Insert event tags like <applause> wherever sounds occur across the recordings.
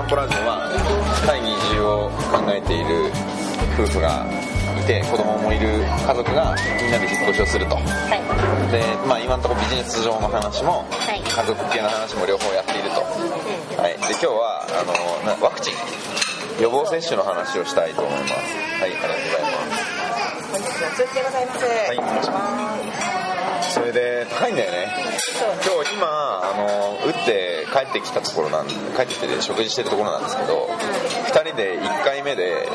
散歩ラジオはタイに移住を考えている夫婦がいて子供もいる家族がみんなで引っ越しをすると。はい。で、まあ、今のところビジネス上の話もはい。家族系の話も両方やっていると、はい、で今日はあのなワクチン。予防接種の話をしたいと思います。はいありがとうございます。本日の通知でございます。はいお願いします。それで高いんだよね。今日今あの打って帰ってきたところなん帰ってきて食事してるところなんですけど、2人で1回目で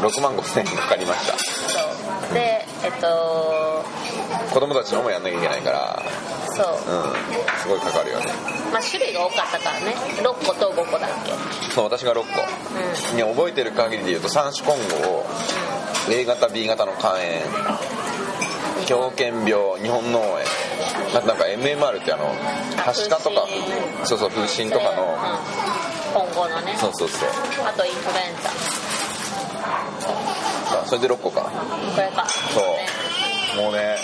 うん。6万5千円かかりました。でえっと子供たちのもやんなきゃいけないからそう。うん。すごいかかるよね。まあ種類が多かったからね。6個と5個だっけ。そう私が6個。うん。ね覚えてる限りで言うと三種混合 A 型 B 型の肝炎狂犬病日本脳炎。あとなんか MMR ってあのはしかとか風そうそう風疹とかの。うん今後のね。そうそうそう。あとインフルエンザ。あそれで6個か。これか。そう。ねもうね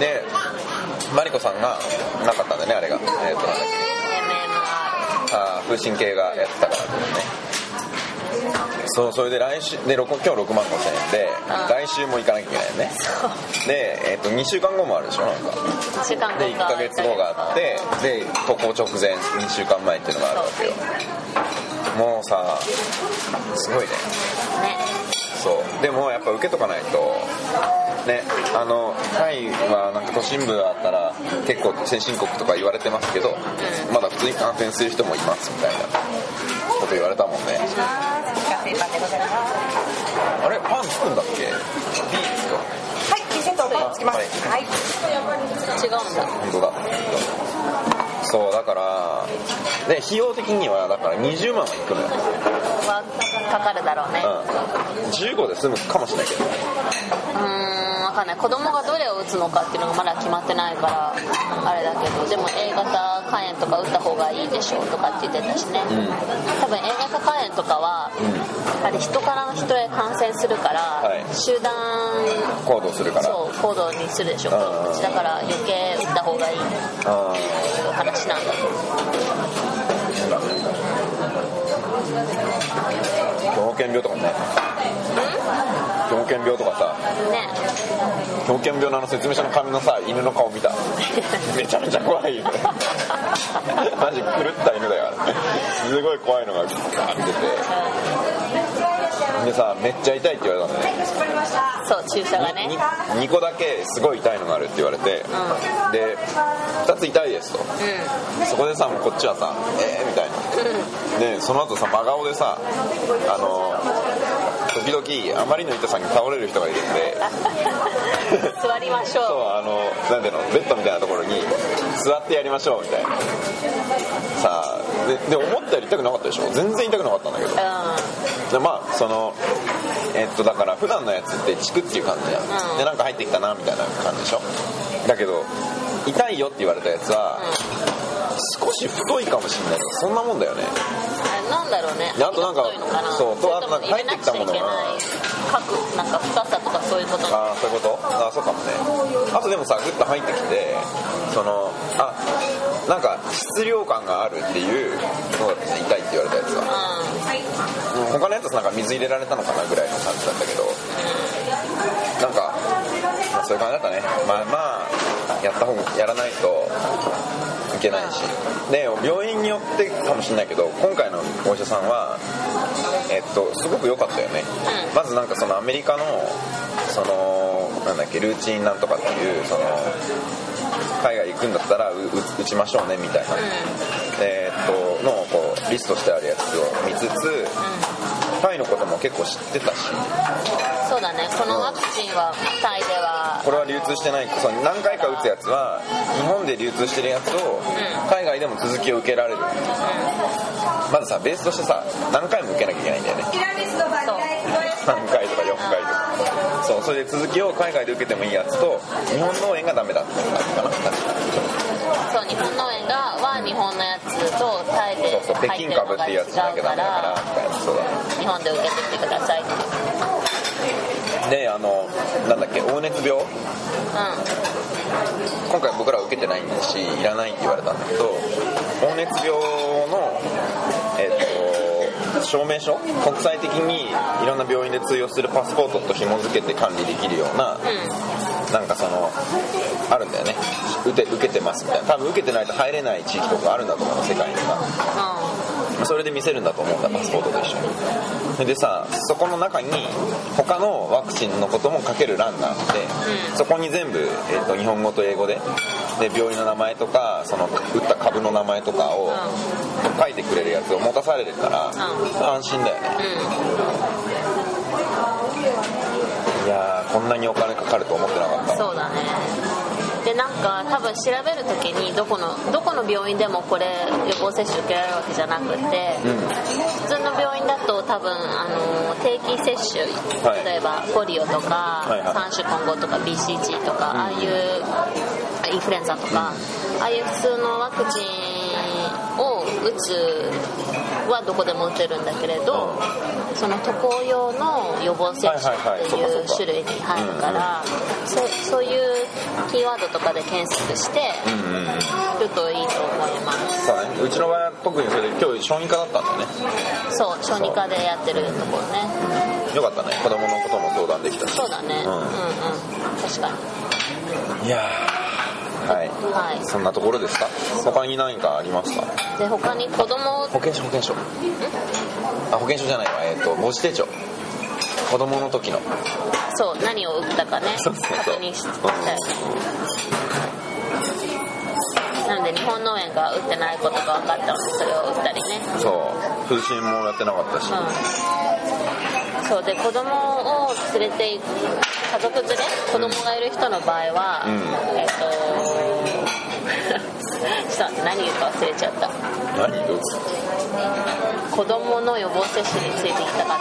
でマリコさんがなかったんだよねあれが。えっ、と。なんだっあー風疹系がやってたからねそうそれで来週で6今日6万5千円でうん来週も行かなきゃいけないよね。で、えっと2週間後もあるでしょなんか。1週間後かで1ヶ月後があってで渡航直前2週間前っていうのがあるわけよ。もうさすごいね。ね。そう。でもやっぱ受けとかないとねあのタイはなんか都心部だったら結構先進国とか言われてますけど、まだ普通に感染する人もいますみたいなこと言われたもんね製パンでござい。ます。あれパンつくんだっけ B ですよはい、ピンセットパンつきます。はい。違うんだ本当だそうだからで費用的にはだから20万はい。くのよはかかるだろうねうん15で済むかもしれない。けどうーんかんない。子供がどれを打つのかっていうのがまだ決まってないからあれだけどでも A 型肝炎とか打った方がいいでしょうとかって言ってたしね、多分 A 型肝炎とかは、あれ人からの人へ感染するから、はい。集団行動するから。そう行動にするでしょう。んうん。だから余計打った方がいいってあいう話なんだ。と思う狂犬病とかね狂犬病とかさね。狂犬病のあの説明書の紙のさ犬の顔見た。<laughs> めちゃめちゃ怖い。よマジ狂った犬だよすごい怖いのがガーって出て。でさめっちゃ痛いって言われたんだよね。そう注射がね。2個だけすごい痛いのがあるって言われて、うで2つ痛いですと。うそこでさこっちはさえーみたいな。でその後さ真顔でさあの時々あまりの痛さに倒れる人がいるんで。ん座りましそうょあのなんていうのベッドみたいなところに座ってやりましょうみたいな。さあでで思ったより痛くなかったでしょ？全然痛くなかったんだけど。ううん。でまあそのえっとだから普段のやつってチクっていう感じじゃん、うん。でなんか入ってきたなみたいな感じでしょ？だけど痛いよって言われたやつは、少し太いかもしれないけどそんなもんだよねなんだろうね。であとなんかそう。とあとなんか入ってきたものが。なんか深さとかそういうこと。ああそういうこと。ああそうかもね。あとでもさグッと入ってきてそのあなんか質量感があるっていうそうだったね痛いって言われたやつはう他のやつはなんか水入れられたのかなぐらいの感じだったけど。なんか、まあ、そういう感じだったね。まあまあやった方やらないといけないし。で病院によってかもしれないけど今回のお医者さんはえっとすごく良かったよね、うん。まずなんかそのアメリカのそのなんだっけルーチンなんとかっていうその海外行くんだったらうう打ちましょうねみたいな、えーっとのをこうリストしてあるやつを見つつタイのことも結構知ってたし。んそうだね。このワクチンはタイでは。これは流通してない。その何回か打つやつは日本で流通してるやつを海外でも続きを受けられる。まずさベースとしてさ何回も受けなきゃいけないんだよね。そう3回とか4回とかそうそれで続きを海外で受けてもいいやつと日本農園がダメだっていう感じかな。確かそう日本農園がは日本のやつとタイでそうそう北京入ってるのが違株っていうやつじゃなきゃダメだからみたいな。そうだ日本で受けてきてくださいってであのなんだっけ黄熱病？う今回僕らは受けてないんだしいらないって言われたんだけど黄熱病のえっと証明書？国際的にいろんな病院で通用するパスポートと紐付けて管理できるようなうん。なんかそのあるんだよね。受け受けてますみたいな。多分受けてないと入れない地域とかあるんだと思うの世界にはそれで見せるんだと思うんだパスポートと一緒に。でさそこの中に他のワクチンのことも書ける欄があって、うん。そこに全部、えー、と日本語と英語でで病院の名前とかその打った株の名前とかを書いてくれるやつを持たされるから、ん。安心だよね。うん。いやーこんなにお金かかると思ってなかったそうだね。でなんか多分調べるときにどこのどこの病院でもこれ予防接種受けられるわけじゃなくて、うん。普通の病院だと多分あの定期接種、はい例えばポリオとか、はいはい。三種混合とか BCG とか、ああいうインフルエンザとか、ああいう普通のワクチンはどこでも打てるんだけれど、その渡航用の予防接種ってはいう種類に入るから、そそういうキーワードとかで検索してうんうんうん。るといいと思います。そうちの場合は特にそれで今日小児科だったんだよね。そう小児科でやってるところね。よかったね。子供のことも相談できたし。そうだね、うん。うん、うん。確かに。いやーはい。はいそんなところですか？他に何かありますか？で他に子供保険証保険証あ保険証じゃないわ。えっ、と母子手帳。子供の時の。そう何を打ったかね。そうそうそう。確認したい。なので日本農園が打ってないことが分かったのでそれを打ったりね。そう。風疹もやってなかったし、うん、そうで子供を連れていく家族連れ子供がいる人の場合は、うん。えっ、と <laughs> ちょっと待って何言うか忘れちゃった。何どう子供の予防接種について言いたかっ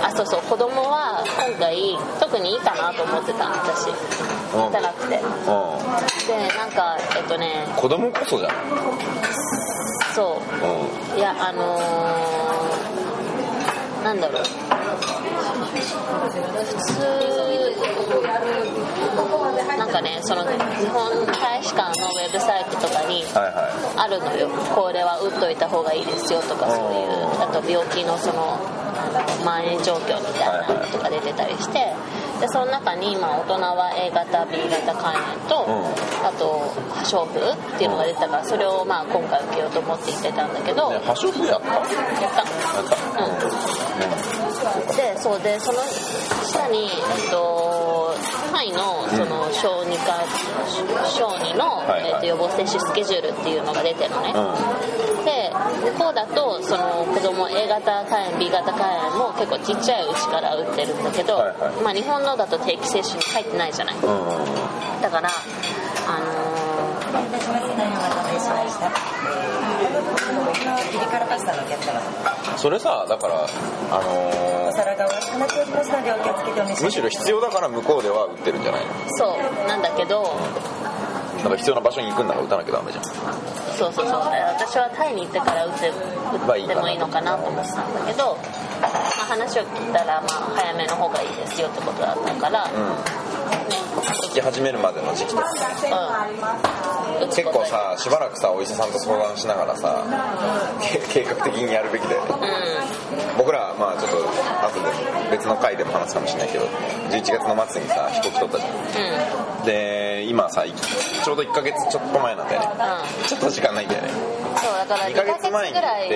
たあそうそう子供は今回特にいいかなと思ってた私。うん。打たなくて。でとなんかえっとねうん子供こそじゃん。そう。ん。ういやあのー、なんだろう。普通なんかねその日本大使館のウェブサイトとかにはいはあるのよ。これは打っといた方がいいですよとかそういうあと病気のその蔓延状況みたいなのとか出てたりしてでその中に、まあ、大人は A 型 B 型肝炎と、うん。あと破傷風っていうのが出てたからそれをまあ今回受けようと思って行ってたんだけど破傷風やった？やっやったた。うんでそうでその下に、えっと、タイのその小児科小児の、はいはい。えっと、予防接種スケジュールっていうのが出てるのね、うん。で向こうだとその子供 A 型肝炎 B 型肝炎も結構ちっちゃいうちから打ってるんだけど、はいはい。まあ、日本のだと定期接種に入ってないじゃない。だからあのお待たせしました。ピリ辛パスタのお客様。それさだからあのお皿がお熱くなっておりますのでお気をつけてお召し上がりむしろ必要だから向こうでは売ってるんじゃないそうなんだけど。なんか必要な場所に行くんなら打たなきゃダメじゃん。そうそうそう。私はタイに行ってから打って打ってもいいのかなと思ってたんだけど、まあ、話を聞いたらまあ早めの方がいいですよってことだったから、うん。聞き始めるまでの時期とかうん、結構さしばらくさお医者さんと相談しながらさけ計画的にやるべきだよね。うん。僕らまあちょっと後で別の回でも話すかもしれないけど11月の末にさ飛行機取ったじゃん。で今さいちょうど1ヶ月ちょっと前なんだよね。うん。ちょっと時間ないんだよねだから2二ヶヶ月ぐらい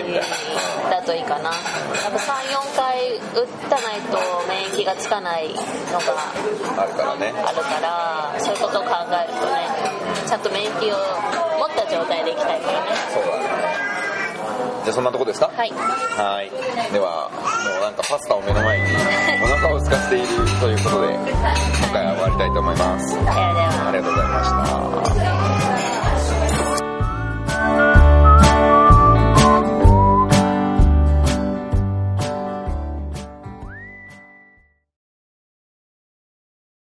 だ。といいかな。やっぱ34回打たないと免疫がつかないのがあるからね。あるからそういうことを考えるとねちゃんと免疫を持った状態でいきたいからね。そうだね。じゃあそんなとこですか？はい。はい。ではもうなんかパスタを目の前に <laughs> お腹を空かせているということで今回は終わりたいと思います。ありがとうございました